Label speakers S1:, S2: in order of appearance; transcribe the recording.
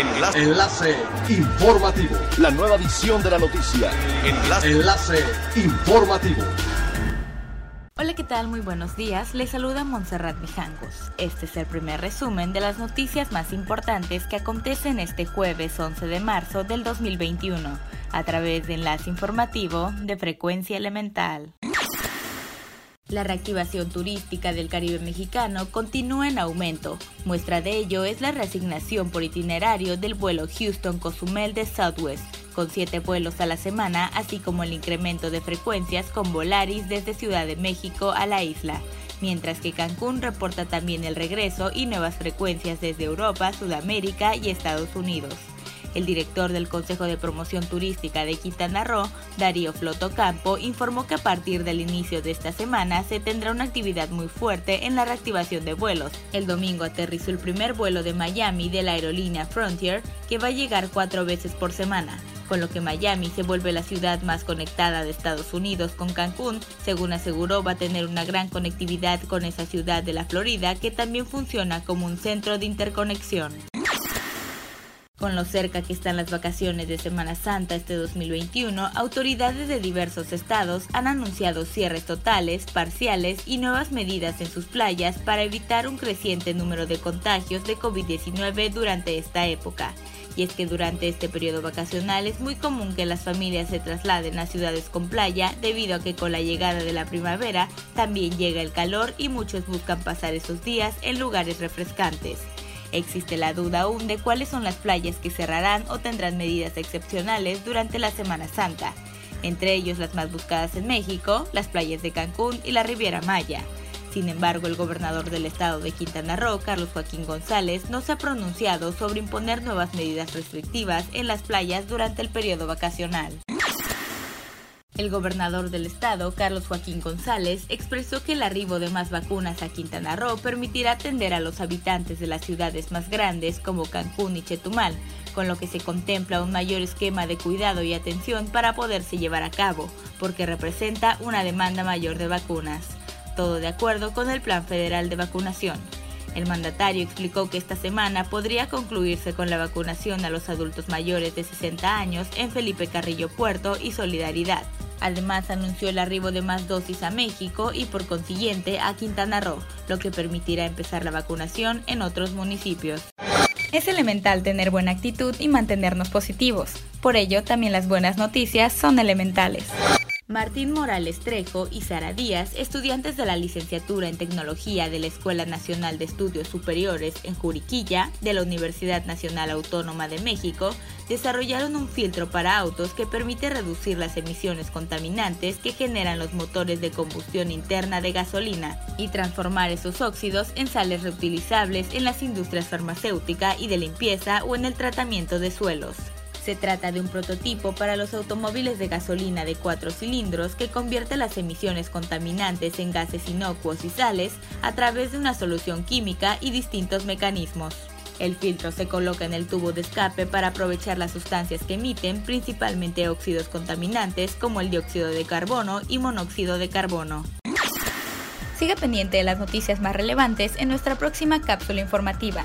S1: Enlace. Enlace informativo.
S2: La nueva edición de la noticia.
S1: Enlace. Enlace informativo.
S3: Hola, ¿qué tal? Muy buenos días. Les saluda Montserrat Mijangos. Este es el primer resumen de las noticias más importantes que acontecen este jueves 11 de marzo del 2021 a través de Enlace Informativo de Frecuencia Elemental. La reactivación turística del Caribe mexicano continúa en aumento. Muestra de ello es la reasignación por itinerario del vuelo Houston-Cozumel de Southwest, con siete vuelos a la semana, así como el incremento de frecuencias con Volaris desde Ciudad de México a la isla mientras que Cancún reporta también el regreso y nuevas frecuencias desde Europa, Sudamérica y Estados Unidos. El director del Consejo de Promoción Turística de Quintana Roo, Darío Flotocampo, informó que a partir del inicio de esta semana se tendrá una actividad muy fuerte en la reactivación de vuelos. El domingo aterrizó el primer vuelo de Miami de la aerolínea Frontier, que va a llegar cuatro veces por semana con lo que Miami se vuelve la ciudad más conectada de Estados Unidos con Cancún, según aseguró va a tener una gran conectividad con esa ciudad de la Florida que también funciona como un centro de interconexión. Con lo cerca que están las vacaciones de Semana Santa este 2021, autoridades de diversos estados han anunciado cierres totales, parciales y nuevas medidas en sus playas para evitar un creciente número de contagios de COVID-19 durante esta época. Y es que durante este periodo vacacional es muy común que las familias se trasladen a ciudades con playa debido a que con la llegada de la primavera también llega el calor y muchos buscan pasar esos días en lugares refrescantes. Existe la duda aún de cuáles son las playas que cerrarán o tendrán medidas excepcionales durante la Semana Santa, entre ellos las más buscadas en México, las playas de Cancún y la Riviera Maya. Sin embargo, el gobernador del estado de Quintana Roo, Carlos Joaquín González, no se ha pronunciado sobre imponer nuevas medidas restrictivas en las playas durante el periodo vacacional. El gobernador del estado, Carlos Joaquín González, expresó que el arribo de más vacunas a Quintana Roo permitirá atender a los habitantes de las ciudades más grandes como Cancún y Chetumal, con lo que se contempla un mayor esquema de cuidado y atención para poderse llevar a cabo, porque representa una demanda mayor de vacunas. Todo de acuerdo con el Plan Federal de Vacunación. El mandatario explicó que esta semana podría concluirse con la vacunación a los adultos mayores de 60 años en Felipe Carrillo Puerto y Solidaridad, Además, anunció el arribo de más dosis a México y por consiguiente a Quintana Roo, lo que permitirá empezar la vacunación en otros municipios. Es elemental tener buena actitud y mantenernos positivos. Por ello, también las buenas noticias son elementales. Martín Morales Trejo y Sara Díaz, estudiantes de la licenciatura en Tecnología de la Escuela Nacional de Estudios Superiores en Juriquilla de la Universidad Nacional Autónoma de México, desarrollaron un filtro para autos que permite reducir las emisiones contaminantes que generan los motores de combustión interna de gasolina y transformar esos óxidos en sales reutilizables en las industrias farmacéutica y de limpieza o en el tratamiento de suelos. Se trata de un prototipo para los automóviles de gasolina de cuatro cilindros que convierte las emisiones contaminantes en gases inocuos y sales a través de una solución química y distintos mecanismos. El filtro se coloca en el tubo de escape para aprovechar las sustancias que emiten, principalmente óxidos contaminantes como el dióxido de carbono y monóxido de carbono. Siga pendiente de las noticias más relevantes en nuestra próxima cápsula informativa.